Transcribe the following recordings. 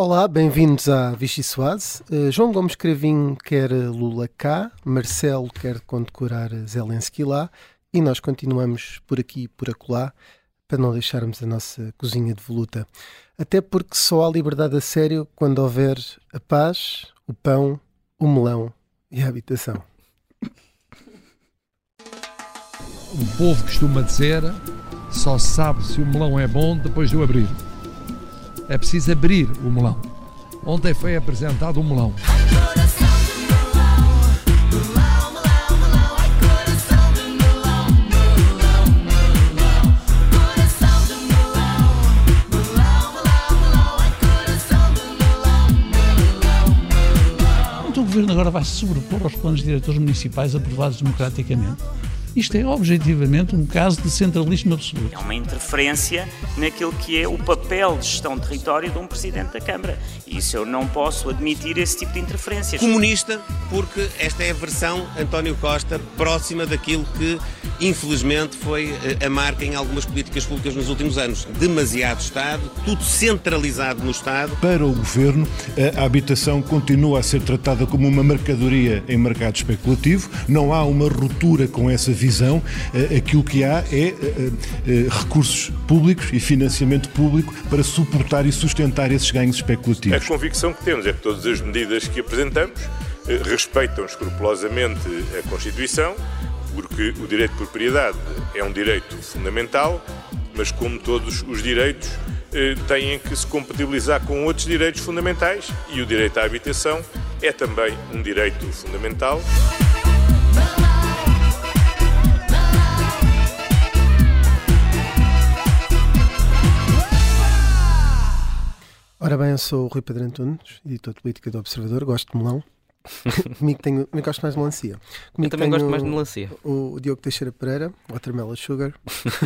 Olá, bem-vindos à Vichy Soase. Uh, João Gomes Cravinho quer Lula cá, Marcelo quer condecorar Zelensky lá e nós continuamos por aqui e por acolá para não deixarmos a nossa cozinha de voluta. Até porque só há liberdade a sério quando houver a paz, o pão, o melão e a habitação. O povo costuma dizer só sabe se o melão é bom depois de o abrir. É preciso abrir o melão. Ontem foi apresentado o melão. Então o governo agora vai se sobrepor aos planos diretores municipais aprovados democraticamente. Isto é objetivamente um caso de centralismo absoluto. É uma interferência naquilo que é o papel de gestão de território de um Presidente da Câmara. E isso eu não posso admitir esse tipo de interferências. Comunista, porque esta é a versão António Costa próxima daquilo que, infelizmente, foi eh, a marca em algumas políticas públicas nos últimos anos. Demasiado Estado, tudo centralizado no Estado. Para o Governo, a habitação continua a ser tratada como uma mercadoria em mercado especulativo, não há uma ruptura com essa visão, eh, aquilo que há é eh, recursos públicos e financiamento público para suportar e sustentar esses ganhos especulativos. A convicção que temos é que todas as medidas que apresentamos eh, respeitam escrupulosamente a Constituição, porque o direito de propriedade é um direito fundamental, mas como todos os direitos têm que se compatibilizar com outros direitos fundamentais e o direito à habitação é também um direito fundamental. Ora bem, eu sou o Rui Pedro Antunes, editor de política do Observador, gosto de melão. Comigo tenho, eu gosto mais de melancia. Comigo eu também gosto mais de melancia. O, o Diogo Teixeira Pereira, Watermelon Sugar.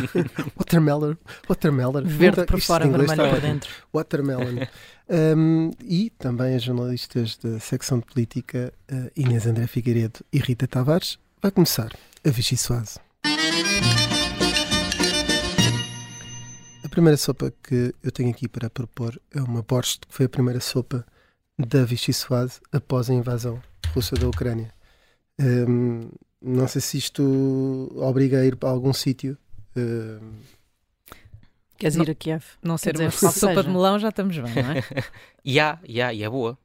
watermelon. Watermelon. Verde por fora, vermelho por dentro. Watermelon. um, e também as jornalistas da secção de política, uh, Inês André Figueiredo e Rita Tavares. Vai começar a Vichy Soase. A primeira sopa que eu tenho aqui para propor é uma borscht, que foi a primeira sopa da Vichy Soase após a invasão russa da Ucrânia. Um, não sei se isto obriga a ir para algum sítio. Um... Queres ir a Kiev? Não ser dizer, uma sopa seja. de melão, já estamos bem, não é? E há, e há, e é boa.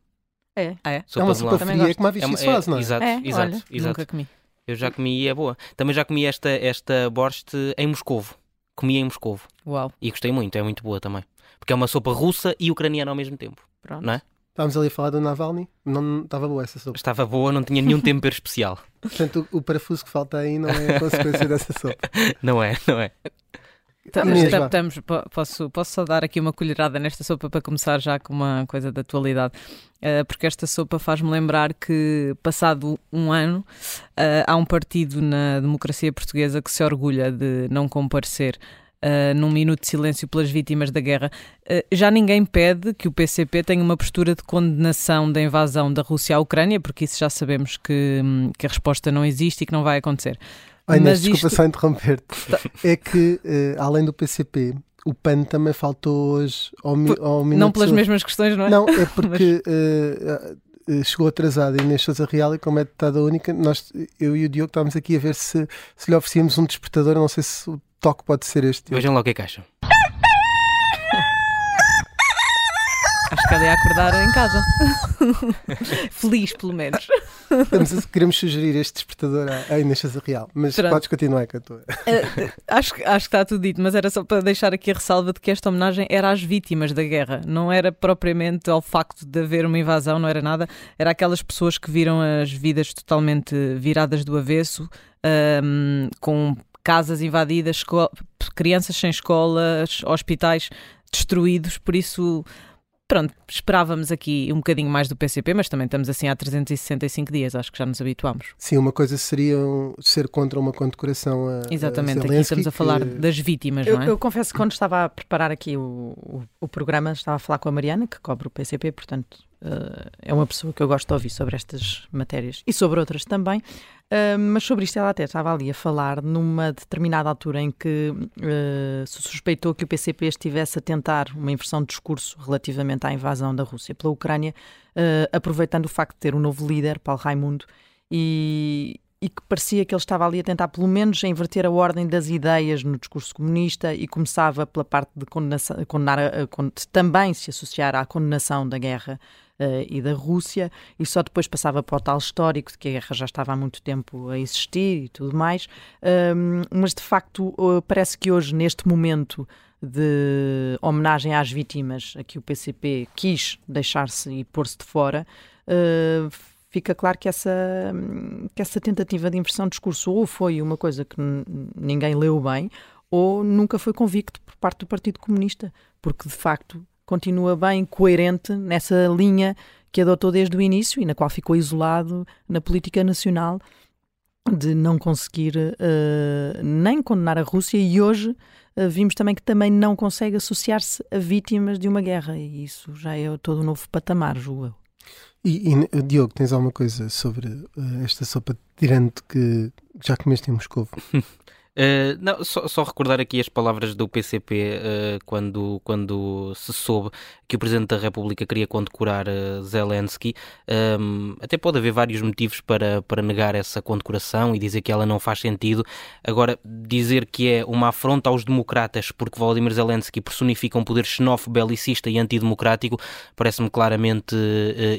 É, é. Sopa é uma sopa fria como a Vichy é, Soase, não é? Exato, é, exato, olha, exato. Nunca comi. Eu já comi e é boa. Também já comi esta, esta borscht em Moscovo comi em Moscovo. Uau. E gostei muito, é muito boa também. Porque é uma sopa russa e ucraniana ao mesmo tempo. Pronto. Não é? Estávamos ali a falar do Navalny, não estava boa essa sopa. Estava boa, não tinha nenhum tempero especial. Portanto, o, o, parafuso que falta aí não é a consequência dessa sopa. Não é, não é. Estamos, posso, posso só dar aqui uma colherada nesta sopa para começar já com uma coisa da atualidade, uh, porque esta sopa faz-me lembrar que, passado um ano, uh, há um partido na democracia portuguesa que se orgulha de não comparecer Uh, num minuto de silêncio pelas vítimas da guerra. Uh, já ninguém pede que o PCP tenha uma postura de condenação da invasão da Rússia à Ucrânia, porque isso já sabemos que, hum, que a resposta não existe e que não vai acontecer. Ai, Mas desculpa isto... só interromper-te. Tá. É que, uh, além do PCP, o PAN também faltou hoje ao, ao minuto. Não pelas mesmas questões, não é? Não, é porque Mas... chegou atrasado e Inês Sousa Real e como é deputada única, nós, eu e o Diogo estávamos aqui a ver se, se lhe oferecíamos um despertador, não sei se o toque pode ser este. Vejam lá o que é que acham. Ela ia acordar em casa. Feliz, pelo menos. Estamos, queremos sugerir este despertador à Inês Real, mas Pronto. podes continuar, cantora. Uh, acho, acho que está tudo dito, mas era só para deixar aqui a ressalva de que esta homenagem era às vítimas da guerra, não era propriamente ao facto de haver uma invasão, não era nada, era aquelas pessoas que viram as vidas totalmente viradas do avesso, um, com casas invadidas, crianças sem escolas, hospitais destruídos, por isso pronto, esperávamos aqui um bocadinho mais do PCP, mas também estamos assim há 365 dias, acho que já nos habituamos. Sim, uma coisa seria ser contra uma condecoração a Exatamente, a aqui estamos a falar que... das vítimas, eu, não é? Eu confesso que quando estava a preparar aqui o, o, o, programa, estava a falar com a Mariana, que cobre o PCP, portanto uh, é uma pessoa que eu gosto de ouvir sobre estas matérias e sobre outras também. Uh, mas sobre isto ela até estava ali a falar numa determinada altura em que uh, se suspeitou que o PCP estivesse a tentar uma inversão de discurso relativamente à invasão da Rússia pela Ucrânia, aproveitando o facto de ter um novo líder, Paulo Raimundo, e, e que parecia que ele estava ali a tentar, pelo menos, a inverter a ordem das ideias no discurso comunista e começava pela parte de condenar, a, também se associar à condenação da guerra uh, e da Rússia, e só depois passava para o tal histórico de que a guerra já estava há muito tempo a existir e tudo mais. Um, mas, de facto, uh, parece que hoje, neste momento de homenagem às vítimas, a que o PCP quis deixar-se e pôr-se de fora, uh, fica claro que essa, que essa tentativa de inversão de discurso ou foi uma coisa que ninguém leu bem ou nunca foi convicto por parte do Partido Comunista, porque de facto continua bem coerente nessa linha que adotou desde o início e na qual ficou isolado na política nacional de não conseguir uh, nem condenar a Rússia e hoje uh, vimos também que também não consegue associar-se a vítimas de uma guerra e isso já é todo um novo patamar, julgo eu. E, e, Diogo, tens alguma coisa sobre uh, esta sopa de tirante que já comeste em Moscou? Uh, não, só, só, recordar aqui as palavras do PCP uh, eh, quando, quando se soube que o Presidente da República queria condecorar uh, Zelensky. Um, até pode haver vários motivos para, para negar essa condecoração e dizer que ela não faz sentido. Agora, dizer que é uma afronta aos democratas porque Volodymyr Zelensky personifica um poder xenófobo, belicista e antidemocrático parece-me claramente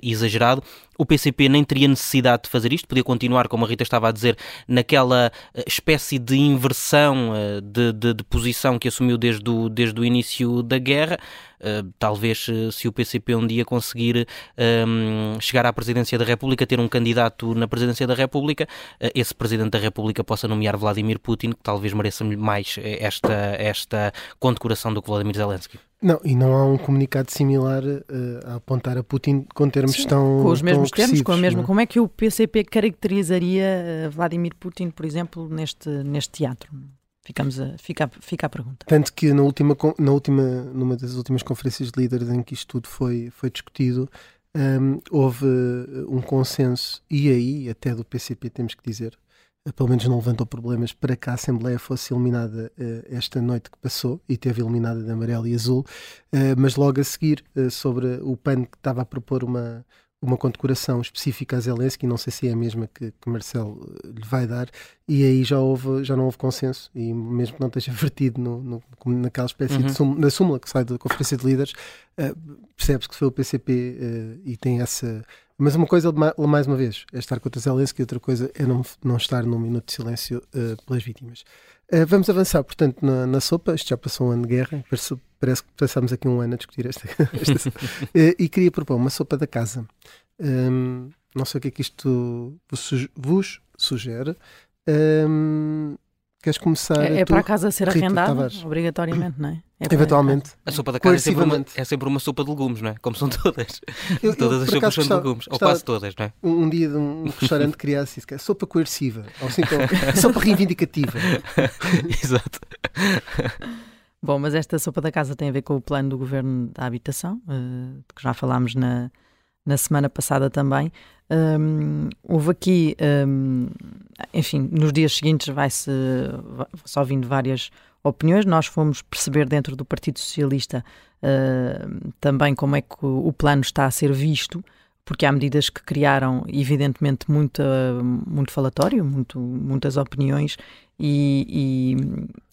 exagerado. O PCP nem teria necessidade de fazer isto, podia continuar, como a Rita estava a dizer, naquela espécie de inversão de, de, de posição que assumiu desde o, desde o início da guerra. Uh, talvez uh, se o PCP um dia conseguir um, chegar à presidência da República, ter um candidato na presidência da República, uh, esse presidente da República possa nomear Vladimir Putin, que talvez mereça mais esta, esta condecoração do que Vladimir Zelensky. Não, e não há um comunicado similar a apontar a Putin com termos Sim, tão. Com os mesmos termos, com a mesma. Não? É? Como é que o PCP caracterizaria Vladimir Putin, por exemplo, neste, neste teatro? Ficamos a, fica, fica a pergunta. Tanto que na última, na última, numa das últimas conferências de líderes em que isto tudo foi, foi discutido, um, houve uh, um consenso, e aí até do PCP temos que dizer, uh, pelo menos não levantou problemas para que a Assembleia fosse eliminada uh, esta noite que passou, e teve eliminada de amarelo e azul, uh, mas logo a seguir, uh, sobre o PAN que estava a propor uma, uma condecoração específica a Zelensky, não sei se é a mesma que, que Marcelo eh, lhe vai dar, e aí já, houve, já não houve consenso, e mesmo que não esteja vertido no, no, naquela espécie uhum. de súmula, na súmula que sai da Conferência de Líderes, uh, percebe-se que foi o PCP uh, eh, e tem essa. Mas uma coisa, mais uma vez, é estar contra Zelensky, outra coisa é não, não estar num minuto de silêncio uh, pelas vítimas. vamos avançar, portanto, na, na sopa. Isto já passou um ano de guerra, parece, parece que passámos aqui um ano a discutir esta. esta e queria propor uma sopa da casa. Um, não sei o que é que isto vos, sugere. Um, queres começar? É, é para a casa ser arrendada, obrigatoriamente, não é? é Eventualmente. A sopa da casa é sempre, uma, é sempre, uma, sopa de legumes, não é? Como são todas. Eu, todas eu, as sopas são de legumes, ou quase todas, não é? Um, um dia de um restaurante criasse isso, é sopa coerciva, ou assim, sopa reivindicativa. Exato. Bom, mas esta sopa da casa tem a ver com o plano do governo da habitação, uh, que já falámos na, na semana passada também. Houve aqui, enfim, nos dias seguintes vai-se só vindo várias opiniões. Nós fomos perceber dentro do Partido Socialista uh, também como é que o, plano está a ser visto, porque há medidas que criaram, evidentemente, muito, muito falatório, muito, muitas opiniões, e,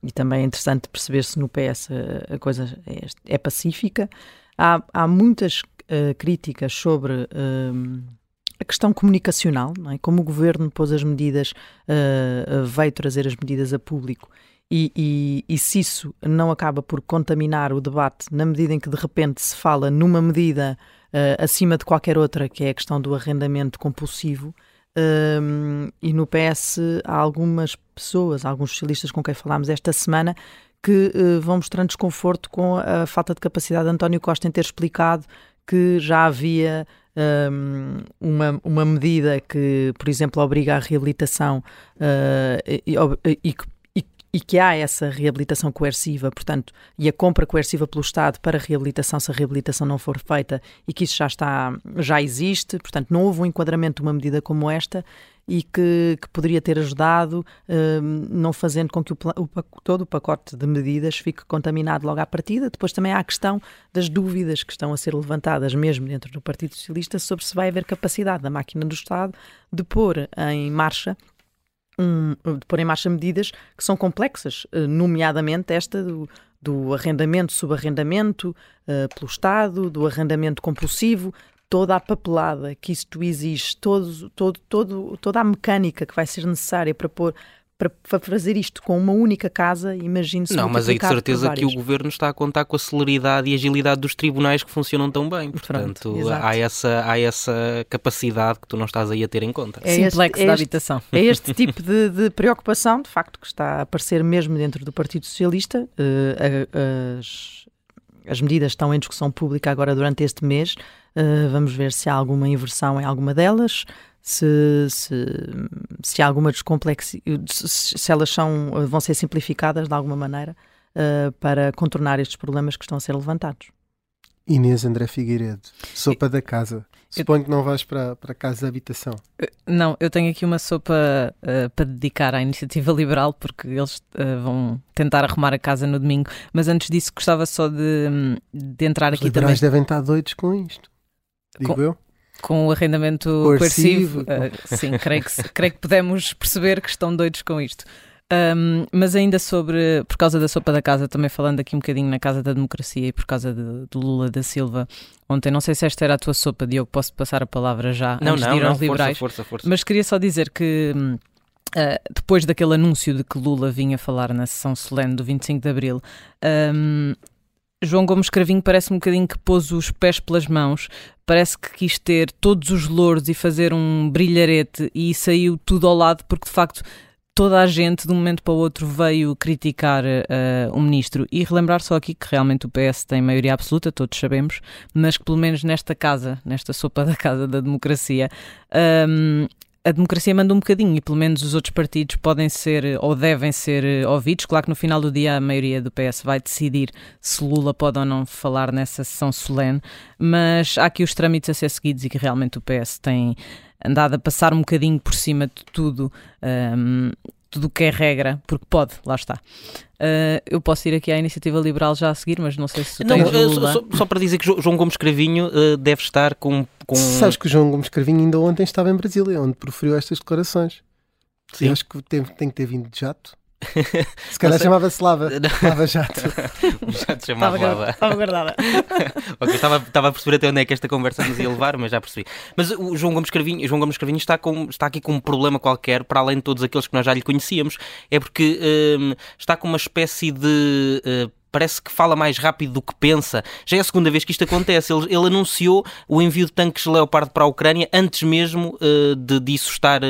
e, e também é interessante perceber se no PS a, a coisa é, é pacífica. Há, há muitas uh, críticas sobre uh, a questão comunicacional, é? como o governo pôs as medidas, uh, veio trazer as medidas a público. E, e, e, se isso não acaba por contaminar o debate, na medida em que de repente se fala numa medida uh, acima de qualquer outra, que é a questão do arrendamento compulsivo, um, e no PS há algumas pessoas, alguns socialistas com quem falámos esta semana, que uh, vão mostrando desconforto com a falta de capacidade de António Costa em ter explicado que já havia um, uma, uma medida que, por exemplo, obriga à reabilitação uh, e, e, e, que há essa reabilitação coerciva, portanto, e a compra coerciva pelo Estado para reabilitação se a reabilitação não for feita e que isso já está, já existe, portanto, não houve um enquadramento de uma medida como esta e que, que poderia ter ajudado, um, não fazendo com que o, o, todo o pacote de medidas fique contaminado logo à partida. Depois também há a questão das dúvidas que estão a ser levantadas, mesmo dentro do Partido Socialista, sobre se vai haver capacidade da máquina do Estado de pôr em marcha um, de pôr em marcha medidas que são complexas, eh, nomeadamente esta do, do arrendamento, subarrendamento uh, pelo Estado, do arrendamento compulsivo, toda a papelada que isto exige, todo, todo, todo, toda a mecânica que vai ser necessária para pôr para fazer isto com uma única casa, imagine-se Não, mas aí de certeza que o governo está a contar com a celeridade e agilidade dos tribunais que funcionam tão bem. Portanto, Pronto, há, essa, há essa capacidade que tu não estás aí a ter em conta. É Simplex é da habitação. É este tipo de, de, preocupação, de facto, que está a aparecer mesmo dentro do Partido Socialista. Uh, as, as medidas estão em discussão pública agora durante este mês. Uh, vamos ver se há alguma inversão em alguma delas se, se, se há alguma descomplexidade, se elas são, vão ser simplificadas de alguma maneira uh, para contornar estes problemas que estão a ser levantados. Inês André Figueiredo, sopa da casa. Suponho que não vais para, para a casa de habitação. Eh, não, eu tenho aqui uma sopa uh, para dedicar à iniciativa liberal, porque eles uh, vão tentar arrumar a casa no domingo. Mas antes disso, gostava só de, de entrar Os aqui também. Os devem estar doidos com isto, digo com... eu com o arrendamento coercivo. coercivo. Uh, sim, creio que, creio que podemos perceber que estão doidos com isto. Um, mas ainda sobre, por causa da sopa da casa, também falando aqui um bocadinho na Casa da Democracia e por causa de, do Lula da Silva, ontem, não sei se esta era a tua sopa, Diogo, posso passar a palavra já não, antes não, de ir não, aos força, liberais. Força, força. Mas queria só dizer que uh, depois daquele anúncio de que Lula vinha falar na sessão solene do 25 de Abril, um, João Gomes Cravinho parece um bocadinho que pôs os pés pelas mãos, parece que quis ter todos os louros e fazer um brilharete e saiu tudo ao lado porque de facto toda a gente de um momento para o outro veio criticar uh, o ministro. E relembrar só aqui que realmente o PS tem maioria absoluta, todos sabemos, mas que pelo menos nesta casa, nesta sopa da casa da democracia, um, ehm, a democracia manda um bocadinho e pelo menos os outros partidos podem ser ou devem ser eh, ouvidos. Claro que no final do dia a maioria do PS vai decidir se Lula pode ou não falar nessa sessão solene, mas há aqui os trâmites a ser seguidos e que realmente o PS tem andado a passar um bocadinho por cima de tudo. Um, tudo o que é regra, porque pode, lá está. Uh, eu posso ir aqui à iniciativa liberal já a seguir, mas não sei se não, uh, só, só, para dizer que João Gomes Cravinho uh, deve estar com, com. Sabes que o João Gomes Cravinho ainda ontem estava em Brasília, onde proferiu estas declarações. Sim. Eu acho que tem, tem que ter vindo de jato. Se calhar chamava-se Lava. Lava Jato. o jato chamava Lava. Estava guardada. okay, estava, estava a perceber até onde é que esta conversa nos ia levar, mas já percebi. Mas o João Gomes Carvinho, João Gomes Carvinho está, com, está aqui com um problema qualquer, para além de todos aqueles que nós já lhe conhecíamos. É porque um, está com uma espécie de. Uh, parece que fala mais rápido do que pensa. Já é a segunda vez que isto acontece. Ele, ele anunciou o envio de tanques Leopard para a Ucrânia antes mesmo uh, de disso estar uh,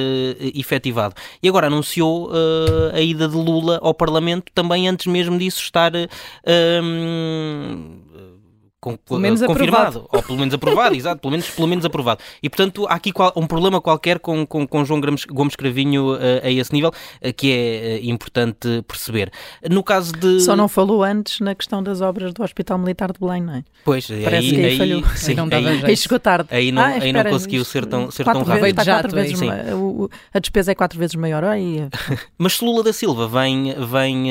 efetivado. E agora anunciou uh, a ida de Lula ao Parlamento também antes mesmo disso estar. Uh, com, pelo menos confirmado, aprovado. ou pelo menos aprovado, exato, pelo menos, pelo menos aprovado. E portanto há aqui qual, um problema qualquer com, com, com João Gomes, Gomes Cravinho uh, a esse nível uh, que é uh, importante perceber. No caso de. Só não falou antes na questão das obras do Hospital Militar de Belém, não é? Pois, Parece aí, que aí, falhou. Sim, aí, não aí, aí chegou tarde. Aí não, ah, aí não conseguiu ser tão, ser tão rápido. Vezes, quatro vezes, o, a despesa é quatro vezes maior. Aí... Mas se Lula da Silva vem, vem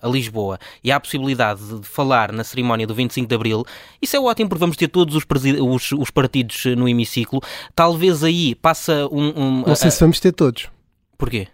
a Lisboa e há a possibilidade de falar na cerimónia do 25 de Abril isso é ótimo porque vamos ter todos os, os, os partidos no hemiciclo. Talvez aí passa um. um Não sei se vamos ter todos. Porquê?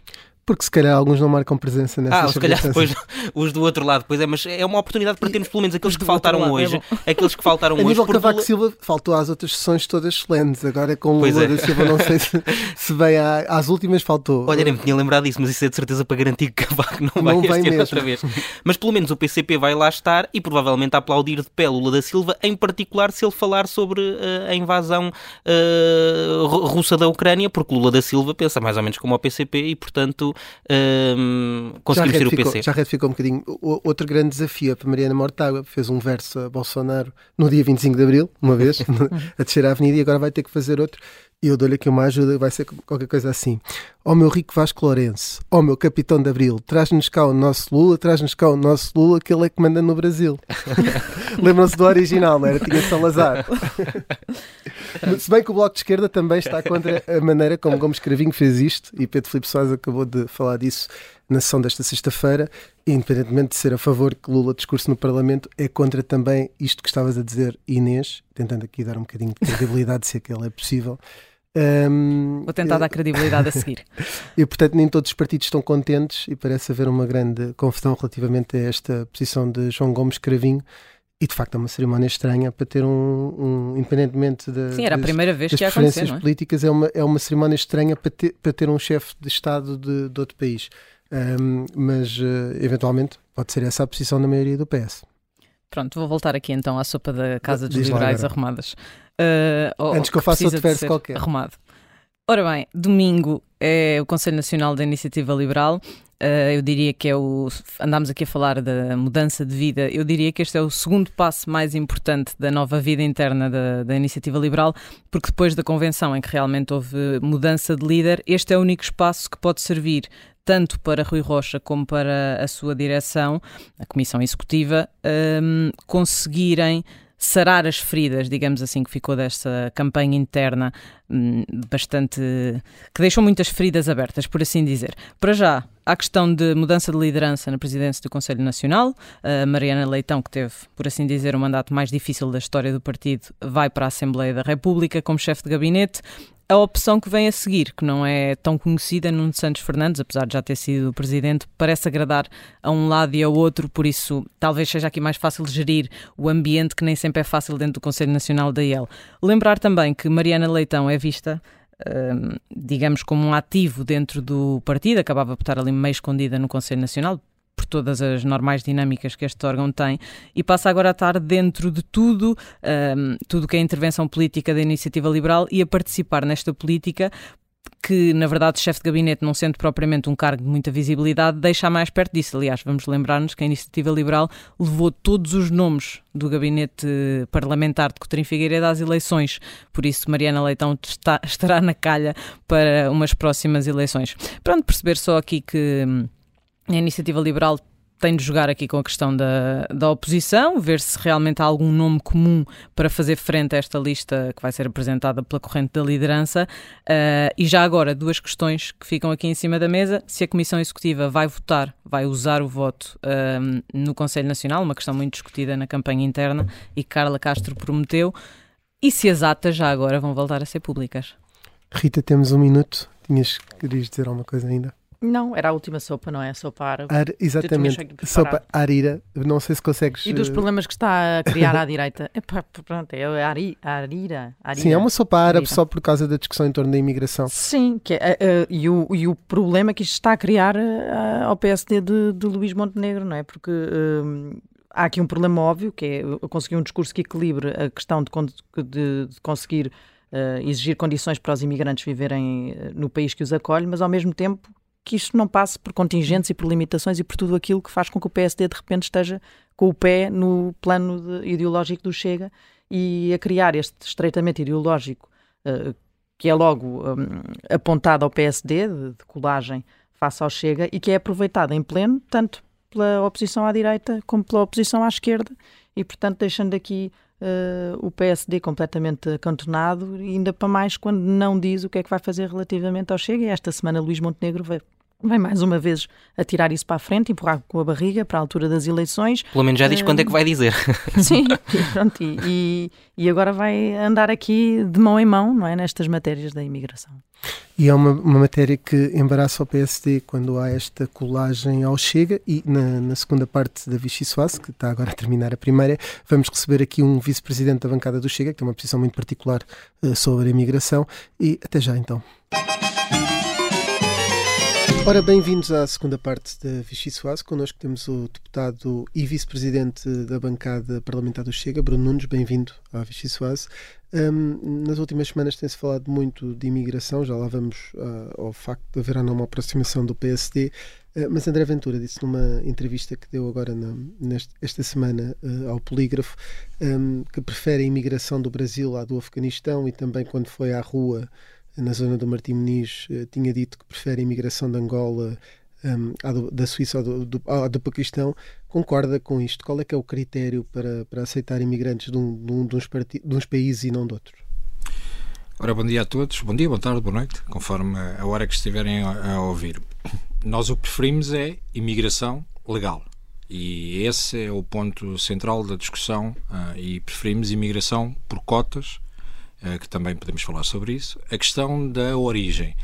Porque se calhar alguns não marcam presença nessa Ah, se calhar depois os do outro lado, pois é, mas é uma oportunidade para termos pelo menos aqueles que faltaram lado, hoje. É aqueles que faltaram a hoje. nível Cavaco Silva faltou às outras sessões todas solenes. Agora com o Lula é. da Silva não sei se, se vem às últimas faltou. Olha, nem me tinha lembrado disso, mas isso é de certeza para garantir que Cavaco não, não vai este outra vez. Mas pelo menos o PCP vai lá estar e provavelmente a aplaudir de pé Lula da Silva, em particular se ele falar sobre uh, a invasão uh, russa da Ucrânia, porque Lula da Silva pensa mais ou menos como o PCP e, portanto, uh, conseguimos ter o PC. Já retificou um bocadinho. O, outro grande desafio é para Mariana Mortágua, fez um verso a Bolsonaro no dia 25 de Abril, uma vez, a descer a avenida, e agora vai ter que fazer outro. E eu dou-lhe aqui uma ajuda, vai ser qualquer coisa assim. Ó oh, meu rico Vasco Lourenço, ó oh, meu capitão de Abril, traz-nos cá o nosso Lula, traz-nos cá o nosso Lula, que ele é que manda no Brasil. Lembram-se do original, não era? Tinha Salazar. Se bem que o Bloco de Esquerda também está contra a maneira como Gomes Cravinho fez isto, e Pedro Filipe Soares acabou de falar disso na sessão desta sexta-feira, independentemente de ser a favor que Lula discurse no Parlamento, é contra também isto que estavas a dizer, Inês, tentando aqui dar um bocadinho de credibilidade, se aquilo é possível. Um, Vou tentar dar credibilidade a seguir. e portanto, nem todos os partidos estão contentes e parece haver uma grande confusão relativamente a esta posição de João Gomes Cravinho. E de facto é uma cerimónia estranha para ter um, um independentemente da, Sim, era das, a primeira vez que ia preferências não é? políticas, é uma, é uma cerimónia estranha para ter, para ter um chefe de Estado de, de outro país. Um, mas uh, eventualmente pode ser essa a posição da maioria do PS. Pronto, vou voltar aqui então à sopa da Casa dos Liberais arrumadas. Uh, Antes que eu faça outro verso qualquer. Arrumado. Ora bem, domingo é o Conselho Nacional da Iniciativa Liberal. Uh, eu diria que é o. Andámos aqui a falar da mudança de vida. Eu diria que este é o segundo passo mais importante da nova vida interna da, da Iniciativa Liberal, porque depois da convenção em que realmente houve mudança de líder, este é o único espaço que pode servir tanto para Rui Rocha como para a sua direção, a Comissão Executiva, um, conseguirem sarar as feridas, digamos assim, que ficou desta campanha interna hum, bastante. que deixou muitas feridas abertas, por assim dizer. Para já, a questão de mudança de liderança na presidência do Conselho Nacional. A Mariana Leitão, que teve, por assim dizer, o mandato mais difícil da história do partido, vai para a Assembleia da República como chefe de gabinete a opção que vem a seguir, que não é tão conhecida, Nuno Santos Fernandes, apesar de já ter sido presidente, parece agradar a um lado e ao outro, por isso talvez seja aqui mais fácil gerir o ambiente que nem sempre é fácil dentro do Conselho Nacional da IEL. Lembrar também que Mariana Leitão é vista hum, digamos, como um ativo dentro do partido, acabava por estar ali meio escondida no Conselho Nacional, por todas as normais dinâmicas que este órgão tem, e passa agora a estar dentro de tudo, um, tudo que é intervenção política da iniciativa liberal e a participar nesta política que, na verdade, chefe de gabinete, não sendo propriamente um cargo de muita visibilidade, deixa mais perto disso. Aliás, vamos lembrar-nos que a Iniciativa Liberal levou todos os nomes do gabinete parlamentar de Coutrinho Figueiredo às eleições. Por isso, Mariana Leitão está, estará na calha para umas próximas eleições. Pronto, perceber só aqui que hum, a iniciativa liberal tem de jogar aqui com a questão da, da oposição, ver se realmente há algum nome comum para fazer frente a esta lista que vai ser apresentada pela corrente da liderança. Uh, e já agora, duas questões que ficam aqui em cima da mesa: se a Comissão Executiva vai votar, vai usar o voto uh, no Conselho Nacional, uma questão muito discutida na campanha interna e que Carla Castro prometeu, e se as atas já agora vão voltar a ser públicas. Rita, temos um minuto. Tinhas querias dizer alguma coisa ainda? Não, era a última sopa, não é? A sopa árabe. Ar, exatamente, sopa arira. Não sei se consegues. E dos eh, problemas que está a criar à direita. Epá, pronto, é ari, arira, arira. Sim, é uma sopa árabe arira. só por causa da discussão em torno da imigração. Sim, que é, uh, e, o, e o problema que isto está a criar uh, ao PSD de, de Luís Montenegro, não é? Porque. Uh, há aqui um problema óbvio, que é conseguir um discurso que equilibre a questão de, de, de conseguir exigir condições para os imigrantes viverem no país que os acolhe, mas ao mesmo tempo que isto não passe por contingentes e por limitações e por tudo aquilo que faz com que o PSD de repente esteja com o pé no plano ideológico do Chega e a criar este estreitamento ideológico uh, que é logo um, apontado ao PSD, de, de colagem face ao Chega, e que é aproveitado em pleno, tanto pela oposição à direita como pela oposição à esquerda, e portanto deixando aqui uh, o PSD completamente acantonado, ainda para mais quando não diz o que é que vai fazer relativamente ao Chega. E esta semana Luís Montenegro Vem mais uma vez a tirar isso para a frente, empurrar com a barriga para a altura das eleições. Pelo menos já diz uh, quando é que vai dizer. Sim, pronto, e, e, agora vai andar aqui de mão em mão, não é? Nestas matérias da imigração. E é uma, uma matéria que embaraça o PSD quando há esta colagem ao Chega e na, na segunda parte da Vichy Soares, que está agora a terminar a primeira, vamos receber aqui um vice-presidente da bancada do Chega, que tem uma posição muito particular uh, sobre a imigração e até já então. Ora, bem-vindos à segunda parte da Vichy Soase. Connosco temos o deputado e vice-presidente da bancada parlamentar do Chega, Bruno Nunes. Bem-vindo à Vichy Soase. Um, nas últimas semanas tem-se falado muito de imigração, já lá vamos uh, ao facto de haver ou não uma aproximação do PSD, uh, mas André Ventura disse numa entrevista que deu agora na, neste, esta semana uh, ao Polígrafo um, que prefere a imigração do Brasil à do Afeganistão e também quando foi à rua na zona do Martim Muniz, eh, tinha dito que prefere a imigração de Angola um, à do, da Suíça ou do, do, do Paquistão. Concorda com isto? Qual é que é o critério para, para aceitar imigrantes de um, de, um, de, uns de uns países e não de outros? Ora, bom dia a todos. Bom dia, boa tarde, boa noite, conforme a hora que estiverem a, a ouvir. Nós o que preferimos é imigração legal. E esse é o ponto central da discussão uh, e preferimos imigração por cotas que também podemos falar sobre isso. A questão da origem.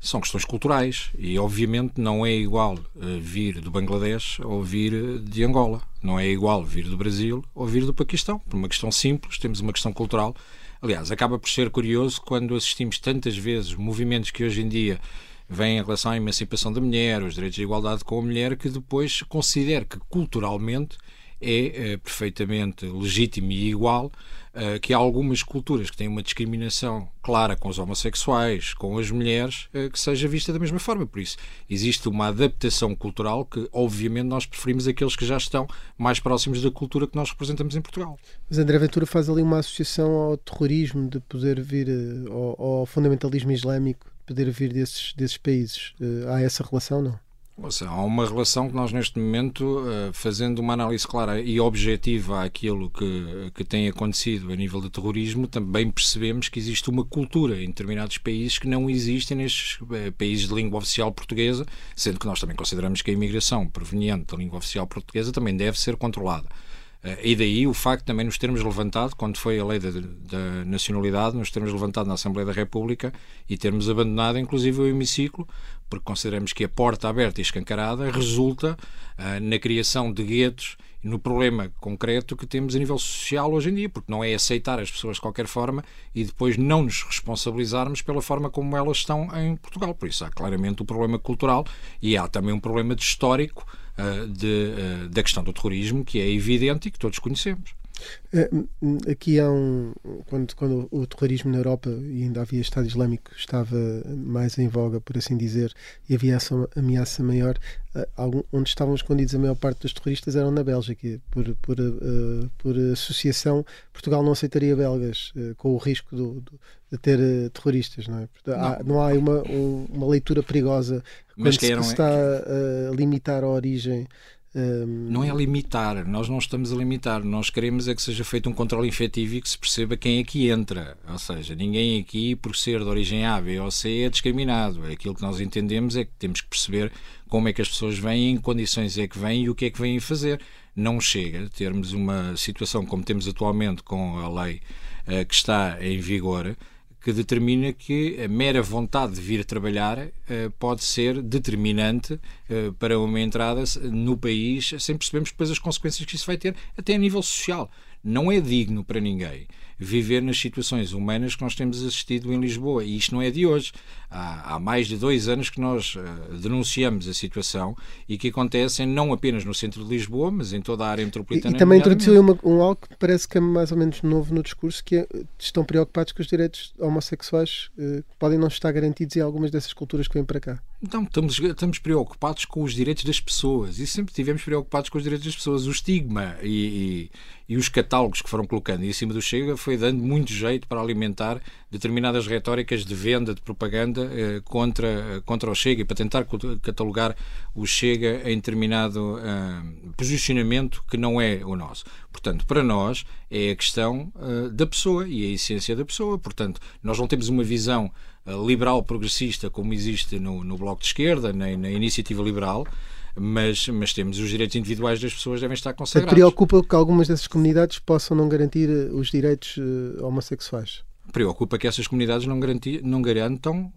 São questões culturais e, obviamente, não é igual eh, vir do Bangladesh ou vir eh, de Angola. Não é igual vir do Brasil ou vir do Paquistão. Por uma questão simples, temos uma questão cultural. Aliás, acaba por ser curioso quando assistimos tantas vezes movimentos que hoje em dia vêm em relação à emancipação da mulher, os direitos de igualdade com a mulher, que depois considera que culturalmente é, é perfeitamente legítimo e igual uh, que há algumas culturas que têm uma discriminação clara com os homossexuais, com as mulheres, uh, que seja vista da mesma forma. Por isso, existe uma adaptação cultural que, obviamente, nós preferimos aqueles que já estão mais próximos da cultura que nós representamos em Portugal. Mas André Ventura faz ali uma associação ao terrorismo de poder vir, ao, ao fundamentalismo islâmico, de poder vir desses, desses países. Há essa relação, não? Há uma relação que nós, neste momento, eh, fazendo uma análise clara e objetiva àquilo que, que tem acontecido a nível de terrorismo, também percebemos que existe uma cultura em determinados países que não existem nestes eh, países de língua oficial portuguesa, sendo que nós também consideramos que a imigração proveniente da língua oficial portuguesa também deve ser controlada. Eh, e daí o facto também nos termos levantado, quando foi a lei da, da, nacionalidade, nos termos levantado na Assembleia da República e termos abandonado, inclusive, o hemiciclo, porque consideramos que a porta aberta e escancarada resulta uh, na criação de guetos no problema concreto que temos a nível social hoje em dia, porque não é aceitar as pessoas de qualquer forma e depois não nos responsabilizarmos pela forma como elas estão em Portugal. Por isso há claramente o um problema cultural e há também um problema de histórico de, uh, da questão do terrorismo, que é evidente e que todos conhecemos. Eh, aqui há um. Quando, quando o terrorismo na Europa e ainda havia Estado Islâmico estava mais em voga, por assim dizer, e havia essa ameaça maior, onde estavam escondidos a maior parte dos terroristas eram na Bélgica. Por, por, por associação, Portugal não aceitaria belgas, com o risco do, do, de ter terroristas, não é? Há, não. há uma, uma leitura perigosa mas quando se está a limitar a origem. Um... Não é limitar, nós não estamos a limitar, nós queremos é que seja feito um controle efetivo e que se perceba quem aqui entra. Ou seja, ninguém aqui, por ser de origem A, B ou C, é discriminado. Aquilo que nós entendemos é que temos que perceber como é que as pessoas vêm, em que condições é que vêm e o que é que vêm fazer. Não chega termos uma situação como temos atualmente com a lei uh, que está em vigor que determina que a mera vontade de vir trabalhar uh, pode ser determinante uh, para uma entrada no país, sem percebermos depois as consequências que isso vai ter, até a nível social. Não é digno para ninguém viver nas situações humanas que nós temos assistido em Lisboa. E isto não é de hoje. Há, há mais de dois anos que nós uh, denunciamos a situação e que acontecem não apenas no centro de Lisboa, mas em toda a área metropolitana. E, e também introduziu uma, um algo que parece que é mais ou menos novo no discurso, que é, estão preocupados com os direitos homossexuais uh, que podem não estar garantidos em algumas dessas culturas que vêm para cá. Então, estamos, estamos preocupados com os direitos das pessoas e sempre estivemos preocupados com os direitos das pessoas. O estigma e, e, e os catálogos que foram colocando em cima do Chega foi dando muito jeito para alimentar determinadas retóricas de venda, de propaganda eh, contra, eh, contra o Chega e para tentar catalogar o Chega em determinado eh, posicionamento que não é o nosso. Portanto, para nós é a questão uh, da pessoa e a essência da pessoa. Portanto, nós não temos uma visão uh, liberal progressista como existe no, no Bloco de Esquerda, nem na Iniciativa Liberal mas, mas temos os direitos individuais das pessoas devem estar consagrados. Preocupa que algumas dessas comunidades possam não garantir eh, os direitos uh, homossexuais? Preocupa que essas comunidades não, garantir, não garantam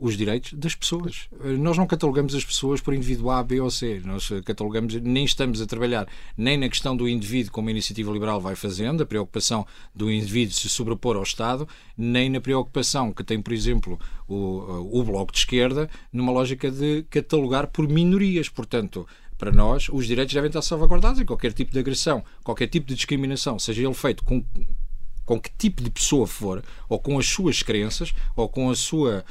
os direitos das pessoas. Nós não catalogamos as pessoas por indivíduo A, B ou C. Nós catalogamos, nem estamos a trabalhar nem na questão do indivíduo, como a iniciativa liberal vai fazendo, a preocupação do indivíduo se sobrepor ao Estado, nem na preocupação que tem, por exemplo, o, o Bloco de Esquerda, numa lógica de catalogar por minorias. Portanto, para nós, os direitos devem estar salvaguardados em qualquer tipo de agressão, qualquer tipo de discriminação, seja ele feito com com que tipo de pessoa for, ou com as suas crenças, ou com a sua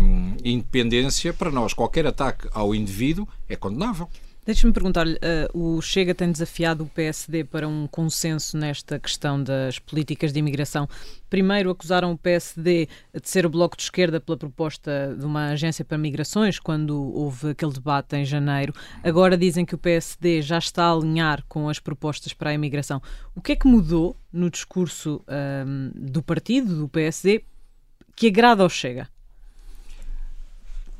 um, independência, para nós qualquer ataque ao indivíduo é condenável. Deixe-me perguntar-lhe, uh, o Chega tem desafiado o PSD para um consenso nesta questão das políticas de imigração. Primeiro acusaram o PSD de ser o bloco de esquerda pela proposta de uma agência para migrações, quando houve aquele debate em janeiro. Agora dizem que o PSD já está a alinhar com as propostas para a imigração. O que é que mudou no discurso um, do partido, do PSD, que agrada ao Chega?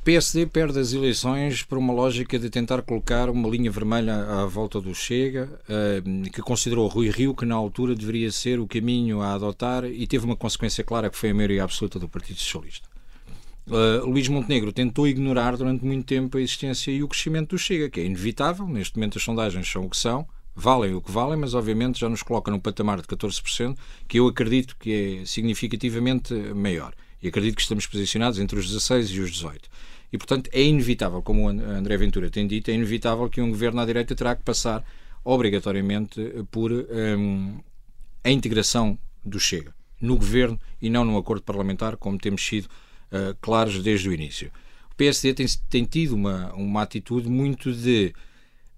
PSD perde as eleições por uma lógica de tentar colocar uma linha vermelha à volta do Chega, eh, que considerou Rui Rio que na altura deveria ser o caminho a adotar e teve uma consequência clara que foi a maioria absoluta do Partido Socialista. Uh, Luís Montenegro tentou ignorar durante muito tempo a existência e o crescimento do Chega, que é inevitável. Neste momento as sondagens são o que são, valem o que valem, mas obviamente já nos coloca num patamar de 14%, que eu acredito que é significativamente maior. E acredito que estamos posicionados entre os 16 e os 18. E, portanto, é inevitável, como o André Ventura tem dito, é inevitável que um governo à direita terá que passar obrigatoriamente por um, a integração do Chega no governo e não num acordo parlamentar, como temos sido uh, claros desde o início. O PSD tem, tem tido uma, uma atitude muito de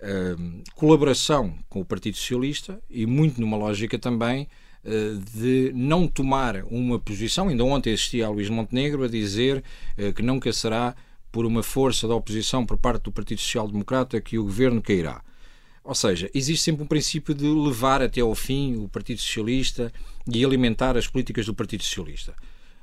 uh, colaboração com o Partido Socialista e muito numa lógica também de não tomar uma posição. Ainda ontem assistia a Luís Montenegro a dizer uh, que nunca será por uma força da oposição por parte do Partido Social Democrata que o governo cairá. Ou seja, existe sempre um princípio de levar até ao fim o Partido Socialista e alimentar as políticas do Partido Socialista.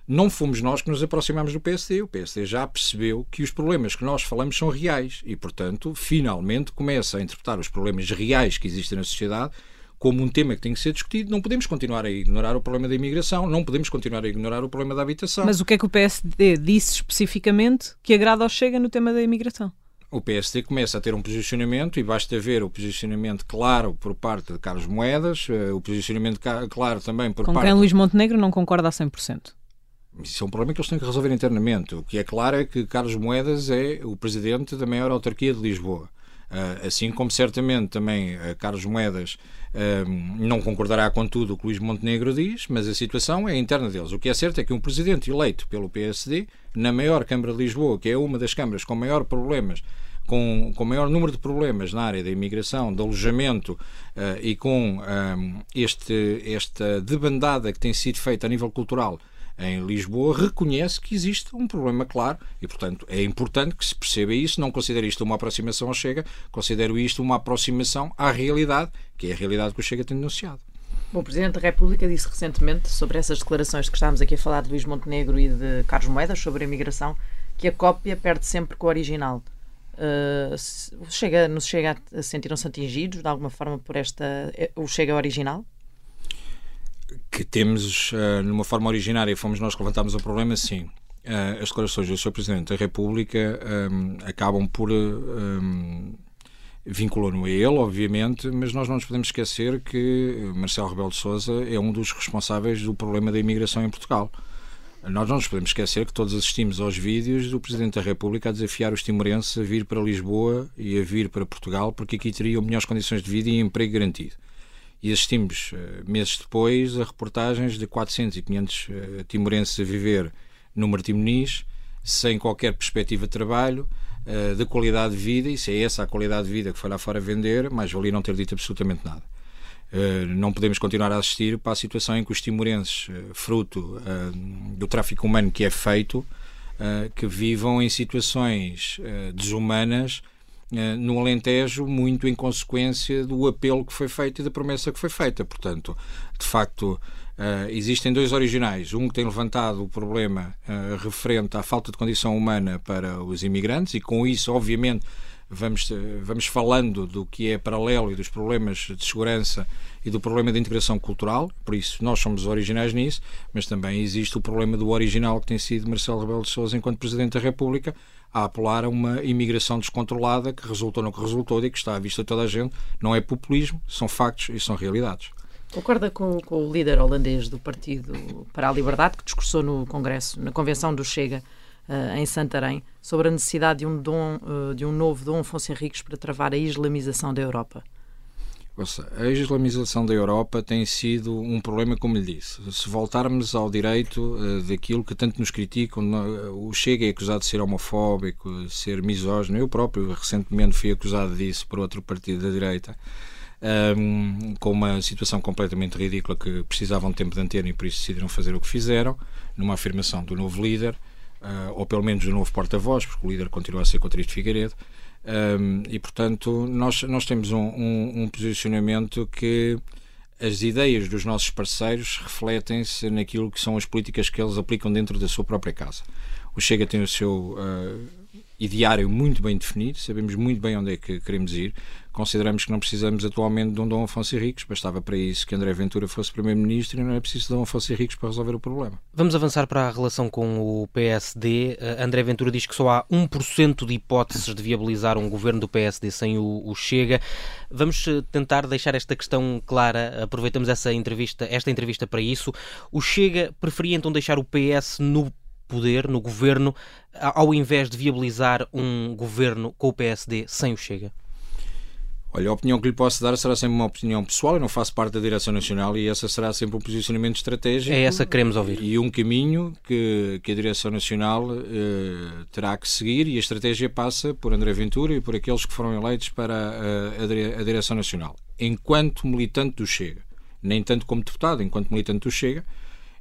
Não fomos nós que nos aproximamos do PSD. O PSD já percebeu que os problemas que nós falamos são reais e, portanto, finalmente começa a interpretar os problemas reais que existem na sociedade como um tema que tem que ser discutido. Não podemos continuar a ignorar o problema da imigração, não podemos continuar a ignorar o problema da habitação. Mas o que é que o PSD disse especificamente que agrada ao Chega no tema da imigração? O PSD começa a ter um posicionamento e basta ver o posicionamento claro por parte de Carlos Moedas, eh, o posicionamento claro também por Com parte... Com quem Luís Montenegro não concorda a 100%. Isso é um problema que eles têm que resolver internamente. O que é claro é que Carlos Moedas é o presidente da maior autarquia de Lisboa. Uh, assim como certamente também uh, Carlos Moedas uh, não concordará com tudo o que Luís Montenegro diz, mas a situação é interna deles. O que é certo é que um presidente eleito pelo PSD, na maior Câmara de Lisboa, que é uma das câmaras com maior problemas com, com maior número de problemas na área da imigração, de alojamento e com este, esta debandada que tem sido feita a nível cultural em Lisboa reconhece que existe um problema claro e, portanto, é importante que se perceba isso. Não considero isto uma aproximação ao Chega, considero isto uma aproximação à realidade, que é a realidade que o Chega tem denunciado. Bom, o Presidente da República disse recentemente sobre essas declarações que estávamos aqui a falar de Luís Montenegro e de Carlos Moedas sobre a imigração, que a cópia perde sempre com o original. Uh, chega, nos chega a sentiram-se atingidos de alguma forma por esta eh, o chega original? Que temos uh, numa forma originária, fomos nós que levantámos o problema, sim. Uh, as declarações do Sr. Presidente da República um, acabam por. Um, vinculou-no a ele, obviamente, mas nós não nos podemos esquecer que Marcelo Rebelo de Sousa é um dos responsáveis do problema da imigração em Portugal. Nós não nos podemos esquecer que todos assistimos aos vídeos do Presidente da República a desafiar os timorenses a vir para Lisboa e a vir para Portugal porque aqui teriam melhores condições de vida e emprego garantido e assistimos eh, meses depois a reportagens de 400 e 500 eh, timorenses a viver no Martim Muniz sem qualquer perspectiva de trabalho, eh, de qualidade de vida, e se é essa a qualidade de vida que foi lá fora vender, mais valia não ter dito absolutamente nada. Não podemos continuar a assistir para a situação em que os timorenses, fruto do tráfico humano que é feito, que vivam em situações desumanas no Alentejo, muito em consequência do apelo que foi feito e da promessa que foi feita. Portanto, de facto, Uh, existem dois originais. Um que tem levantado o problema uh, referente à falta de condição humana para os imigrantes, e com isso, obviamente, vamos, vamos falando do que é paralelo e dos problemas de segurança e do problema de integração cultural, por isso nós somos originais nisso, mas também existe o problema do original que tem sido Marcelo Rebelo de Sousa enquanto Presidente da República, a apelar a uma imigração descontrolada que resultou no que resultou e que está à vista de toda a gente. Não é populismo, são factos e são realidades. Concorda com, com, o líder holandês do Partido para a Liberdade, que discursou no Congresso, na Convenção do Chega, em Santarém, sobre a necessidade de um, dom, uh, de um novo Dom Afonso Henriques para travar a islamização da Europa? A islamização da Europa tem sido um problema, como lhe disse. Se voltarmos ao direito uh, daquilo que tanto nos criticam, o Chega é acusado de ser homofóbico, de ser misógino. Eu próprio recentemente fui acusado disso por outro partido da direita um, com uma situação completamente ridícula que precisavam de tempo de antena e por isso decidiram fazer o que fizeram, numa afirmação do novo líder, uh, ou pelo menos do novo porta-voz, porque o líder continua a ser Coutinho Figueiredo, um, e portanto nós, nós temos um, um, um posicionamento que as ideias dos nossos parceiros refletem-se naquilo que são as políticas que eles aplicam dentro da sua própria casa. O Chega tem o seu uh, ideário muito bem definido, sabemos muito bem onde é que queremos ir, consideramos que não precisamos atualmente de um Dom Afonso Henriques, bastava para isso que André Ventura fosse Primeiro-Ministro e não é preciso Dom Afonso Henriques para resolver o problema. Vamos avançar para a relação com o PSD. Eh, André Ventura diz que só há 1% de hipóteses de viabilizar um governo do PSD sem o, o Chega. Vamos eh, tentar deixar esta questão clara, aproveitamos essa entrevista, esta entrevista para isso. O Chega preferia então deixar o PS no poder, no governo, ao invés de viabilizar um governo com o PSD sem o Chega? Olha, a opinião que lhe posso dar será sempre uma opinião pessoal, eu não faço parte da direção nacional e essa será sempre um posicionamento estratégico. É essa que queremos ouvir. E um caminho que, que a direção nacional eh, terá que seguir e a estratégia passa por André Ventura e por aqueles que foram eleitos para a, a, a direção nacional. Enquanto militante do Chega, nem tanto como deputado, enquanto militante do Chega,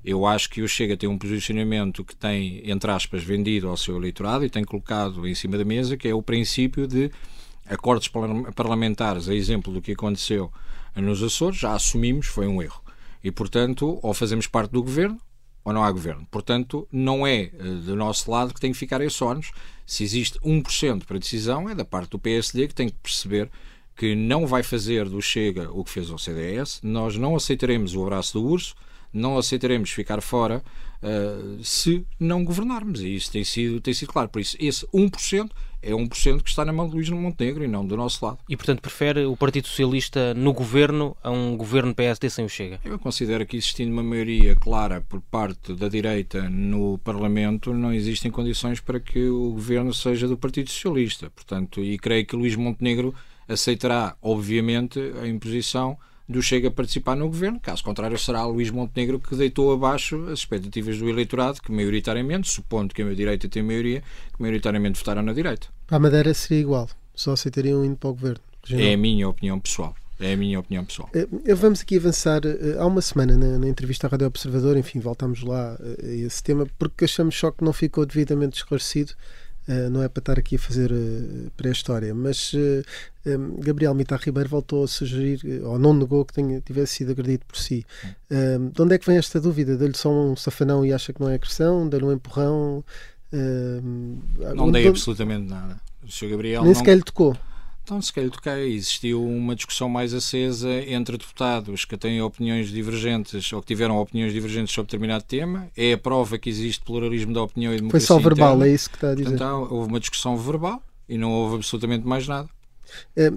eu acho que o Chega tem um posicionamento que tem, entre aspas, vendido ao seu eleitorado e tem colocado em cima da mesa, que é o princípio de acordos parlamentares, a exemplo do que aconteceu nos Açores, já assumimos, foi um erro. E, portanto, ou fazemos parte do governo ou não há governo. Portanto, não é eh, do nosso lado que tem que ficar esses ónus. Se existe 1% para decisão, é da parte do PSD que tem que perceber que não vai fazer do Chega o que fez ao CDS. Nós não aceitaremos o abraço do urso, não aceitaremos ficar fora uh, se não governarmos. E isso tem sido, tem sido claro. Por isso, esse 1% é 1% que está na mão de Luís Montenegro e não do nosso lado. E, portanto, prefere o Partido Socialista no governo a um governo PSD sem o Chega? Eu considero que, existindo uma maioria clara por parte da direita no Parlamento, não existem condições para que o governo seja do Partido Socialista. Portanto, e creio que Luís Montenegro aceitará, obviamente, a imposição do Chega a participar no governo. Caso contrário, será Luís Montenegro que deitou abaixo as expectativas do eleitorado, que maioritariamente, supondo que a direita tem maioria, que maioritariamente votaram na direita. Para a Madeira seria igual, só aceitariam indo para o governo. Regional. É a minha opinião pessoal. É a minha opinião pessoal. Eh, vamos aqui avançar. Eh, há uma semana, na, na entrevista à Rádio Observador, enfim, voltámos lá eh, a esse tema, porque achamos só que não ficou devidamente esclarecido não é para estar aqui a fazer uh, pré-história, mas um, Gabriel Mitar Ribeiro voltou a sugerir, ou não negou que tenha, tivesse sido agredido por si. de onde é que vem esta dúvida? Deu-lhe só um safanão e acha que não é cristão? Deu-lhe um empurrão? não dei absolutamente nada. O Sr. Gabriel Nem sequer lhe tocou. Então, se calhar toquei, existiu uma discussão mais acesa entre deputados que têm opiniões divergentes ou que tiveram opiniões divergentes sobre determinado tema. É a prova que existe pluralismo da opinião e democracia Foi só verbal, interna. é isso que está a dizer. Então, houve uma discussão verbal e não houve absolutamente mais nada. É,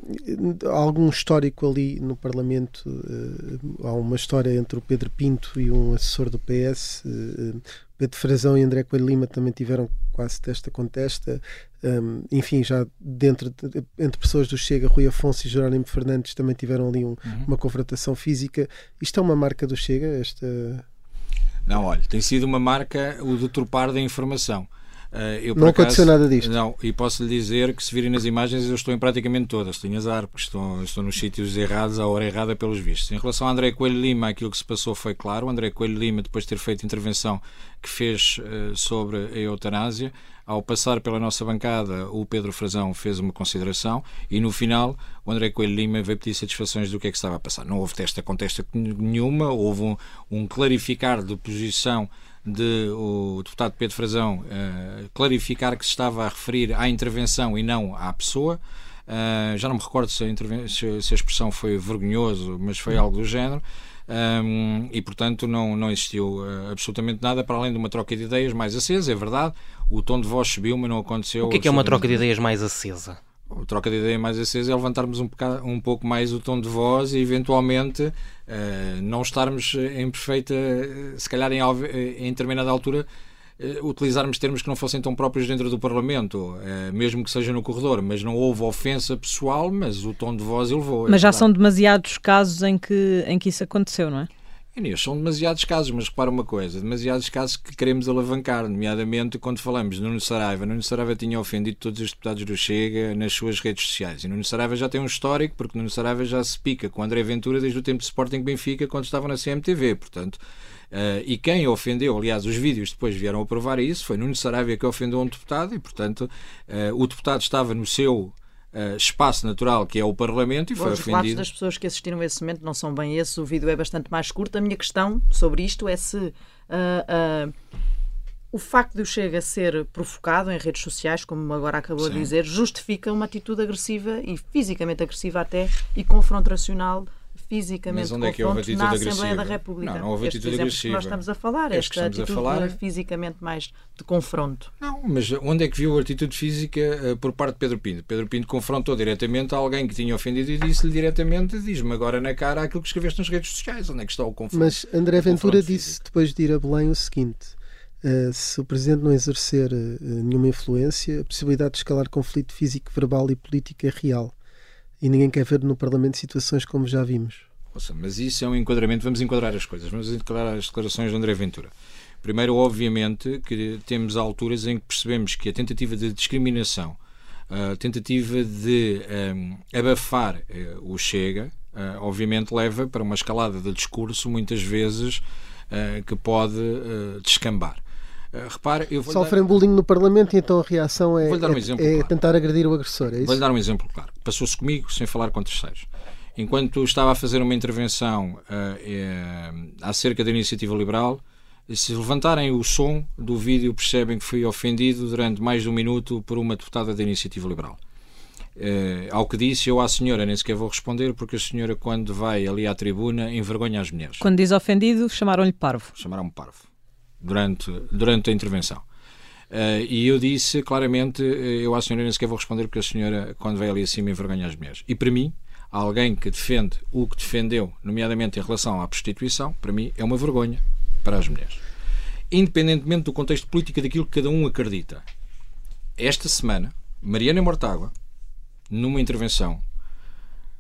há algum histórico ali no Parlamento? Eh, há uma história entre o Pedro Pinto e um assessor do PS. Eh, Pedro Frazão e André Coelho Lima também tiveram quase testa contesta. Um, enfim, já dentro de, entre pessoas do Chega, Rui Afonso e Jerónimo Fernandes também tiveram ali um, uhum. uma confrontação física. Isto é uma marca do Chega? Esta... Não, olha, tem sido uma marca o deturpar da informação. Uh, eu, não acaso, aconteceu nada disto. Não, e posso lhe dizer que se virem nas imagens eu estou em praticamente todas. Tenho azar, porque estou, estou nos sítios errados, à hora errada, pelos vistos. Em relação a André Coelho Lima, aquilo que se passou foi claro. O André Coelho Lima, depois de ter feito intervenção que fez uh, sobre a eutanásia, ao passar pela nossa bancada, o Pedro Frazão fez uma consideração e no final o André Coelho Lima veio pedir satisfações do que é que estava a passar. Não houve testa com testa nenhuma, houve um, um clarificar de posição de o deputado Pedro Frazão uh, clarificar que se estava a referir à intervenção e não à pessoa. Uh, já não me recordo se a, se, a, expressão foi vergonhoso, mas foi algo do género. Um, e portanto não, não existiu uh, absolutamente nada para além de uma troca de ideias mais acesa, é verdade. O tom de voz subiu, mas não aconteceu. O que é, que é uma troca de ideias mais acesa? A troca de ideias mais acesa é levantarmos um, bocado, um pouco mais o tom de voz e eventualmente uh, não estarmos em perfeita, se calhar em, em determinada altura, uh, utilizarmos termos que não fossem tão próprios dentro do Parlamento, uh, mesmo que seja no corredor, mas não houve ofensa pessoal, mas o tom de voz elevou. É mas já são demasiados casos em que, em que isso aconteceu, não é? Inês, são demasiados casos, mas repara uma coisa: demasiados casos que queremos alavancar, nomeadamente quando falamos de Nuno Saraiva. Nuno Saraiva tinha ofendido todos os deputados do Chega nas suas redes sociais. E Nuno Saraiva já tem um histórico, porque Nuno Saraiva já se pica com André Ventura desde o tempo de Sporting Benfica, quando estava na CMTV. Portanto, uh, e quem ofendeu, aliás, os vídeos depois vieram a provar isso, foi Nuno Saraiva que ofendeu um deputado, e portanto, uh, o deputado estava no seu uh, espaço natural que é o Parlamento e foi Os ofendido. Os das pessoas que assistiram a esse momento não são bem esses, o vídeo é bastante mais curto. A minha questão sobre isto é se uh, uh, o facto de o Chega ser provocado em redes sociais, como agora acabou Sim. de dizer, justifica uma atitude agressiva e fisicamente agressiva até e confrontacional fisicamente Mas onde é que houve atitude na agressiva? Assembleia da República. Não, não houve atitude agressiva. Que nós estamos a falar, este esta atitude a falar... fisicamente mais de confronto. Não, mas onde é que viu a atitude física uh, por parte de Pedro Pinto? Pedro Pinto confrontou diretamente alguém que tinha ofendido e disse-lhe diretamente, diz-me agora na cara aquilo que escreveste nas redes sociais, onde é que está o confronto? Mas André Ventura disse depois de ir a Belém o seguinte, Uh, se o Presidente não exercer uh, nenhuma influência, a possibilidade de escalar conflito físico, verbal e político é real e ninguém quer ver no Parlamento situações como já vimos. Ouça, mas isso é um enquadramento, vamos enquadrar as coisas, vamos enquadrar as declarações de André Ventura. Primeiro, obviamente, que temos alturas em que percebemos que a tentativa de discriminação, a tentativa de um, abafar uh, o Chega, uh, obviamente leva para uma escalada de discurso, muitas vezes, uh, que pode descambar. Uh, repare, eu vou Sofrem dar... bullying no Parlamento e então a reação é, um é, é claro. tentar agredir o agressor. É Vou-lhe dar um exemplo claro. Passou-se comigo sem falar com terceiros. Enquanto estava a fazer uma intervenção uh, acerca da iniciativa liberal, se levantarem o som do vídeo, percebem que fui ofendido durante mais de um minuto por uma deputada da iniciativa liberal. Uh, ao que disse, eu à senhora nem sequer vou responder, porque a senhora, quando vai ali à tribuna, envergonha as mulheres. Quando diz ofendido, chamaram-lhe parvo. Chamaram-me parvo durante, durante a intervenção. Uh, e eu disse claramente, eh, eu à senhora nem sequer vou responder porque a senhora, quando vai ali acima, envergonha as mulheres. E para mim, alguém que defende o que defendeu, nomeadamente em relação à prostituição, para mim é uma vergonha para as mulheres. Independentemente do contexto político daquilo que cada um acredita. Esta semana, Mariana Mortágua, numa intervenção,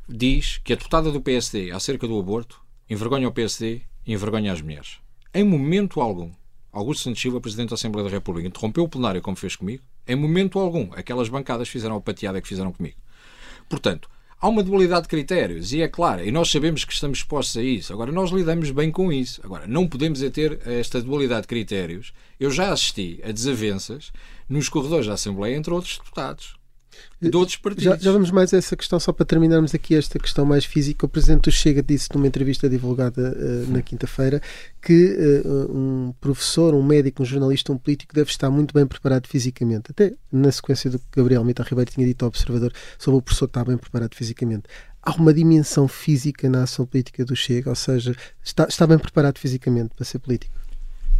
diz que a deputada do PSD acerca do aborto envergonha o PSD e envergonha as mulheres. Em momento algum, Augusto Santos Silva, Presidente da Assembleia da República, interrompeu o plenário como fez comigo, em momento algum, aquelas bancadas fizeram a pateada que fizeram comigo. Portanto, há uma dualidade de critérios e é claro, e nós sabemos que estamos expostos a isso. Agora, nós lidamos bem com isso. Agora, não podemos é ter esta dualidade de critérios. Eu já assisti a desavenças nos corredores da Assembleia entre outros deputados de outros partidos. Já, já, vamos mais a essa questão, só para terminarmos aqui esta questão mais física. O Presidente do Chega disse numa entrevista divulgada uh, na quinta-feira que uh, um professor, um médico, um jornalista, um político deve estar muito bem preparado fisicamente. Até na sequência do que Gabriel Mita Ribeiro tinha dito ao Observador sobre o professor estar bem preparado fisicamente. Há uma dimensão física na ação política do Chega, ou seja, está, está bem preparado fisicamente para ser político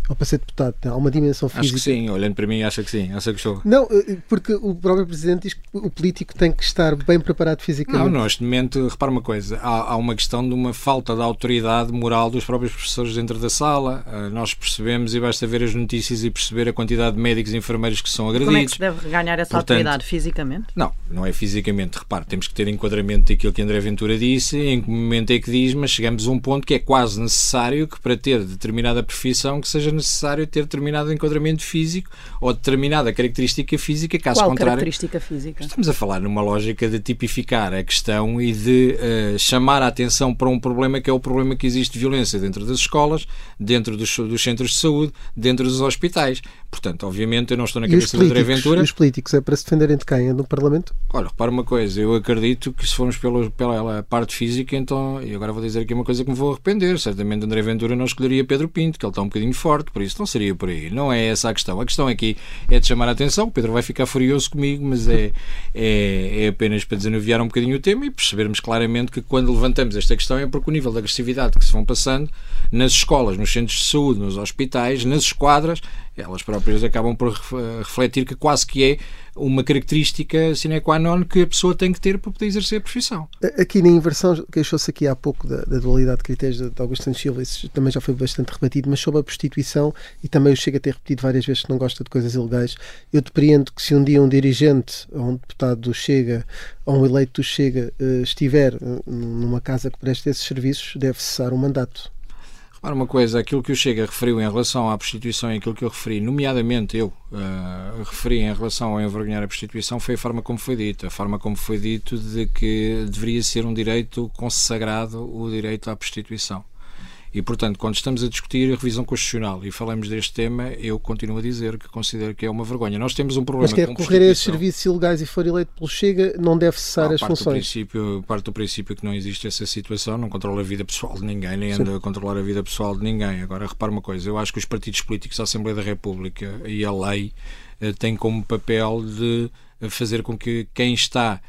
ou para ser deputado? Há uma dimensão física? Acho que sim, olhando para mim, acho que sim, acho que estou. Não, eh, porque o próprio Presidente diz que o político tem que estar bem preparado fisicamente. Não, neste momento, repara uma coisa, há, há uma questão de uma falta de autoridade moral dos próprios professores dentro da sala. Uh, nós percebemos, e basta ver as notícias e perceber a quantidade de médicos e enfermeiros que são agredidos. Como é que se deve ganhar essa Portanto, autoridade? Fisicamente? Não, não é fisicamente. Repare, temos que ter enquadramento daquilo que André Ventura disse, em que momento é que diz, mas chegamos a um ponto que é quase necessário que para ter determinada profissão que seja necessário ter determinado enquadramento físico ou determinada característica física, caso Qual contrário. característica física? Estamos a falar numa lógica de tipificar a questão e de uh, chamar a atenção para um problema que é o problema que existe de violência dentro das escolas, dentro dos, dos centros de saúde, dentro dos hospitais. Portanto, obviamente, eu não estou na cabeça de André Ventura. E os políticos é para se defenderem de quem? É no Parlamento? Olha, repara uma coisa, eu acredito que se formos pelo, pela parte física, então, e agora vou dizer aqui uma coisa que me vou arrepender, certamente André Ventura não escolheria Pedro Pinto, que ele está um bocadinho forte, por isso não seria por aí. Não é essa a questão. A questão aqui é de chamar a atenção, o Pedro vai ficar furioso comigo, mas é, é, é apenas para desanuviar um bocadinho o tema e percebermos claramente que quando levantamos esta questão é porque o nível de agressividade que se vão passando nas escolas, nos centros de saúde, nos hospitais, nas esquadras, elas próprias acabam por refletir que quase que é uma característica sine qua non que a pessoa tem que ter para poder exercer a profissão. Aqui na inversão, queixou-se aqui há pouco da, da, dualidade de critérios de, de Augusto Santos Silva, isso também já foi bastante rebatido, mas sobre a prostituição, e também o Chega a ter repetido várias vezes que não gosta de coisas ilegais, eu depreendo que se um dia um dirigente, ou um deputado do Chega, ou um eleito do Chega, eh, estiver eh, numa casa que presta esses serviços, deve cessar o mandato. Repara uma coisa, aquilo que o Chega referiu em relação à prostituição e aquilo que eu referi, nomeadamente eu uh, referi em relação a envergonhar a prostituição, foi a forma como foi dito. A forma como foi dito de que deveria ser um direito consagrado o direito à prostituição. E, portanto, quando estamos a discutir a revisão constitucional e falamos deste tema, eu continuo a dizer que considero que é uma vergonha. Nós temos um problema Mas quer recorrer a esses serviços ilegais e for eleito pelo Chega, não deve cessar as funções. Do princípio, parte do princípio que não existe essa situação, não controla a vida pessoal de ninguém, nem anda a controlar a vida pessoal de ninguém. Agora, repare uma coisa, eu acho que os partidos políticos, a Assembleia da República e a lei eh, têm como papel de fazer com que quem está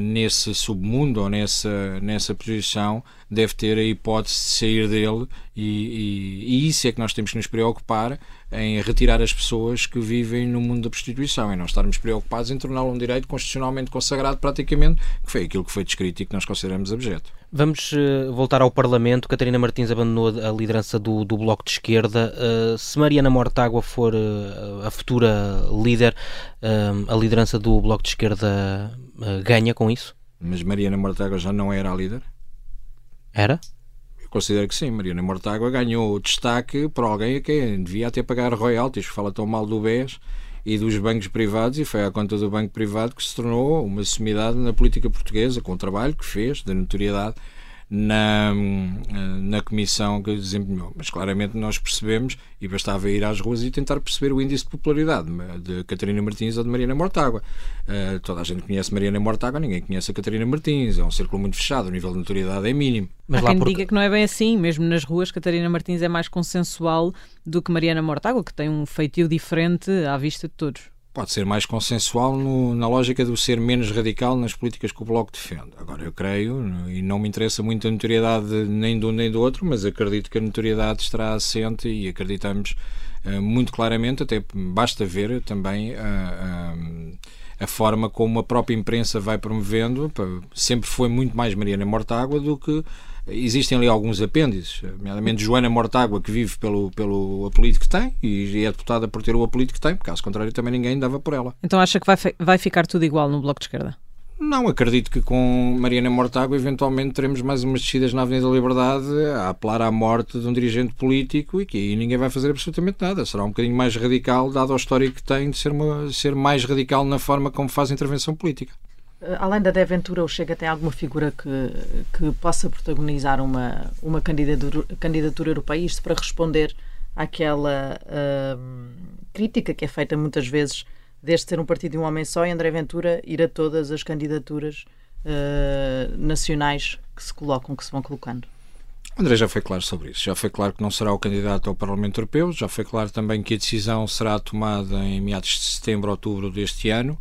nesse submundo ou nessa, nessa posição deve ter a hipótese de sair dele e, e, e, isso é que nós temos que nos preocupar em retirar as pessoas que vivem no mundo da prostituição e não estarmos preocupados em torná-lo um direito constitucionalmente consagrado praticamente, que foi aquilo que foi descrito e que nós consideramos objeto. Vamos uh, voltar ao Parlamento. Catarina Martins abandonou a liderança do, do Bloco de Esquerda. Uh, se Mariana Mortágua for uh, a futura líder, a liderança do Bloco de Esquerda ganha com isso? Mas Mariana Mortágua já não era a líder? Era? Eu considero que sim. Mariana Mortágua ganhou destaque por alguém a quem devia até pagar royalties, que fala tão mal do BES e dos bancos privados, e foi à conta do banco privado que se tornou uma sumidade na política portuguesa, com o trabalho que fez, da notoriedade na, na comissão que desempenhou. Mas claramente nós percebemos, e bastava ir às ruas e tentar perceber o índice de popularidade de Catarina Martins ou de Mariana Mortágua. Uh, toda a gente conhece Mariana Mortágua, ninguém conhece a Catarina Martins. É um círculo muito fechado, o nível de notoriedade é mínimo. Mas Há quem porque... diga que não é bem assim, mesmo nas ruas, Catarina Martins é mais consensual do que Mariana Mortágua, que tem um feitio diferente à vista de todos pode ser mais consensual no, na lógica do ser menos radical nas políticas que o Bloco defende. Agora, eu creio, e não me interessa muito a notoriedade nem de um nem do outro, mas acredito que a notoriedade estará assente e acreditamos uh, muito claramente, até basta ver também a, a, a, forma como a própria imprensa vai promovendo, sempre foi muito mais Mariana Mortágua do que existem ali alguns apêndices, nomeadamente Joana Mortágua, que vive pelo, pelo apelido que tem e é deputada por ter o apelido que tem, caso contrário também ninguém dava por ela. Então acha que vai, vai ficar tudo igual no Bloco de Esquerda? Não, acredito que com Mariana Mortágua eventualmente teremos mais umas descidas na Avenida da Liberdade a apelar à morte de um dirigente político e que aí ninguém vai fazer absolutamente nada. Será um bocadinho mais radical, dado a história que tem de ser, uma, ser mais radical na forma como faz a intervenção política. Eh, além da De Ventura, o Chega tem alguma figura que, que possa protagonizar uma, uma candidatura, candidatura europeia, isto para responder àquela uh, crítica que é feita muitas vezes desde ser um partido de um homem só e André Ventura ir a todas as candidaturas uh, nacionais que se colocam, que se vão colocando. André já foi claro sobre isso. Já foi claro que não será o candidato ao Parlamento Europeu. Já foi claro também que a decisão será tomada em meados de setembro, outubro deste ano.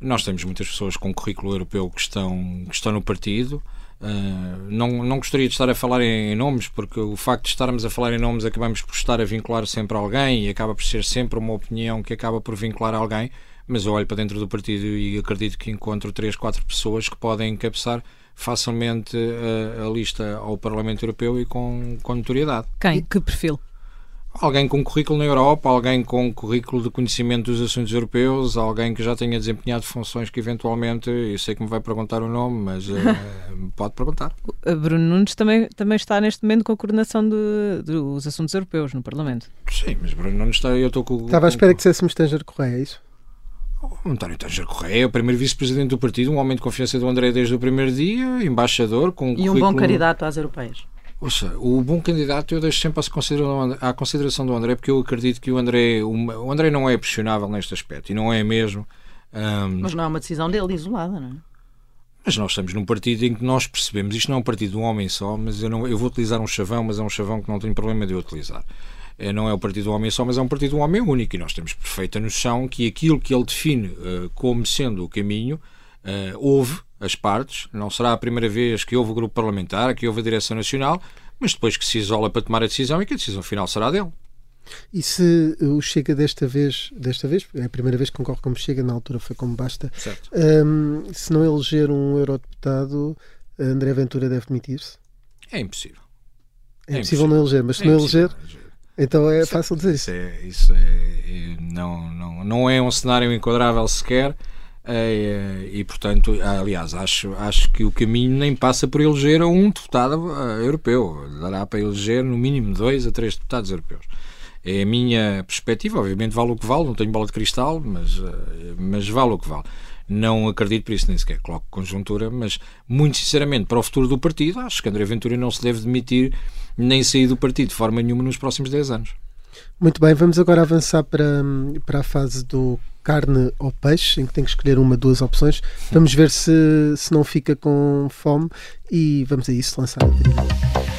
Nós temos muitas pessoas com currículo europeu que estão, que estão no partido. Uh, não, não gostaria de estar a falar em, em, nomes, porque o facto de estarmos a falar em nomes acabamos por estar a vincular sempre alguém e acaba por ser sempre uma opinião que acaba por vincular alguém. Mas eu olho para dentro do partido e acredito que encontro três, quatro pessoas que podem encabeçar facilmente a, a lista ao Parlamento Europeu e com, com notoriedade. Quem? Que perfil? Alguém com currículo na Europa, alguém com currículo de conhecimento dos assuntos europeus, alguém que já tenha desempenhado funções que eventualmente, eu sei que me vai perguntar o nome, mas uh, pode perguntar. Bruno Nunes também, também está neste momento com a coordenação de, dos assuntos europeus no Parlamento. Sim, mas Bruno Nunes está. Eu estou com. Estava à espera que disséssemos Tanger Correia, é isso? O António Tanger Correia é o primeiro vice-presidente do partido, um homem de confiança do André desde o primeiro dia, embaixador, com E um bom candidato às europeias. Ouça, o bom candidato eu deixo sempre à consideração do André, porque eu acredito que o André, o André não é pressionável neste aspecto, e não é mesmo. Um... Mas não é uma decisão dele isolada, não é? Mas nós estamos num partido em que nós percebemos, isto não é um partido de um homem só, mas eu, não, eu vou utilizar um chavão, mas é um chavão que não tenho problema de eu utilizar. É, não é o partido de um homem só, mas é um partido de um homem único, e nós temos perfeita noção que aquilo que ele define uh, como sendo o caminho, uh, houve as partes, não será a primeira vez que houve o grupo parlamentar, que houve a direção nacional, mas depois que se isola para tomar a decisão e que a decisão final será dele. E se o Chega desta vez, desta vez, é a primeira vez que concorre como Chega, na altura foi como basta, um, se não eleger um eurodeputado, André Ventura deve demitir-se? É impossível. É, é impossível, não eleger, mas se é não eleger, então é fácil dizer isso. Isso, é, isso é, é, não, não, não é um cenário enquadrável sequer. É, e portanto, aliás, acho, acho que o caminho nem passa por eleger um deputado uh, europeu. Dará para eleger no mínimo dois a três deputados europeus. É a minha perspectiva, obviamente vale o que vale, não tenho bola de cristal, mas, eh, mas vale o que vale. Não acredito por isso, nem sequer coloco conjuntura, mas muito sinceramente, para o futuro do partido, acho que André Ventura não se deve demitir nem sair do partido de forma nenhuma nos próximos 10 anos. Muito bem, vamos agora avançar para, para a fase do carne ou peixe, em que tem que escolher uma, duas opções. Vamos ver se, se não fica com fome e vamos a isso lançar a trilha.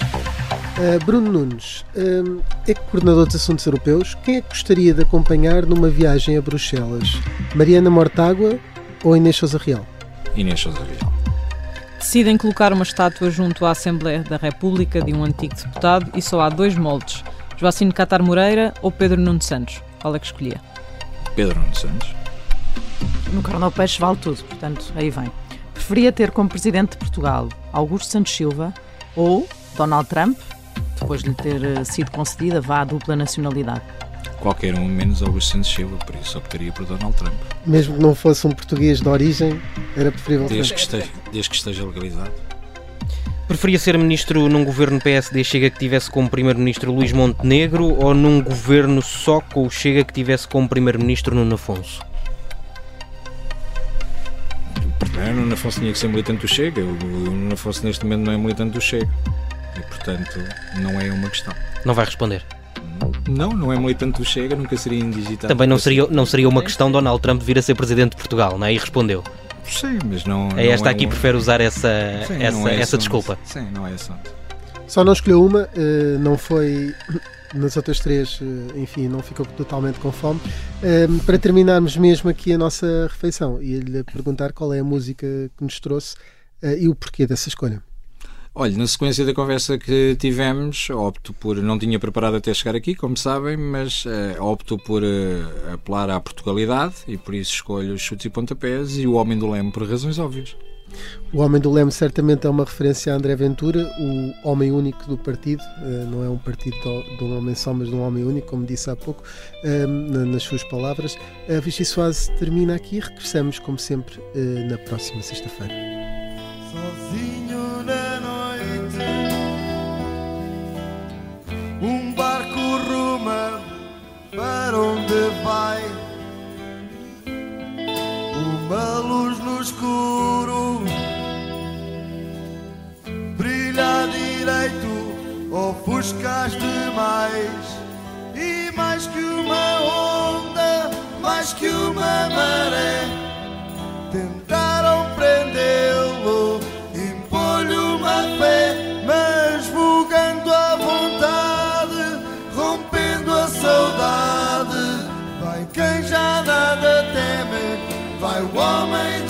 Uh, Bruno Nunes uh, é coordenador dos assuntos europeus. Quem é que gostaria de acompanhar numa viagem a Bruxelas? Mariana Mortágua ou Inês Sousa Real? Inês Sousa Real. Decidem colocar uma estátua junto à Assembleia da República de um antigo deputado e só há dois moldes: Joacine Catar Moreira ou Pedro Nuno Santos. Qual é que escolhia? Pedro Nuno Santos. No Carnal Peixe vale tudo, portanto, aí vem. Preferia ter como presidente de Portugal Augusto Santos Silva ou Donald Trump depois de lhe ter eh, sido concedida, vá à dupla nacionalidade? Qualquer um menos Augusto Santos Silva, por isso optaria por Donald Trump. Mesmo que não fosse um português de origem, era preferível desde que, esteja, desde que esteja legalizado. Preferia ser ministro num governo PSD Chega que tivesse como primeiro-ministro Luís Montenegro ou num governo só com o Chega que tivesse como primeiro-ministro Nuno Afonso? Primeiro, Nuno Afonso tinha que ser militante do Chega. O Nuno Afonso neste momento não é militante do Chega. E, portanto, não é uma questão. Não vai responder? Não, não é militante do Chega, nunca seria indigitado. Também não seria, não seria uma questão Donald Trump vir a ser presidente de Portugal, não é? E respondeu. Sim, mas não. É esta não é aqui um... prefere usar essa, Sim, essa, é essa desculpa. Sim, não é essa. Só não escolheu uma, eh, não foi. Nas outras três, eh, enfim, não ficou totalmente com fome. Eh, para terminarmos mesmo aqui a nossa refeição, ia-lhe perguntar qual é a música que nos trouxe e o porquê dessa escolha. Olha, na sequência da conversa que tivemos, opto por. Não tinha preparado até chegar aqui, como sabem, mas uh, opto por uh, apelar à Portugalidade e por isso escolho os chutes e pontapés e o Homem do Leme por razões óbvias. O Homem do Leme certamente é uma referência a André Ventura, o homem único do partido. Uh, não é um partido de um homem só, mas de um homem único, como disse há pouco, nas suas palavras. A Vichy Soase termina aqui. Regressamos, como sempre, na próxima sexta-feira. Sozinho Um barco ruma para onde vai. Uma luz no escuro brilha direito, ofuscaste mais. E mais que uma onda, mais que uma maré, tentaram prendê-lo, teme, vai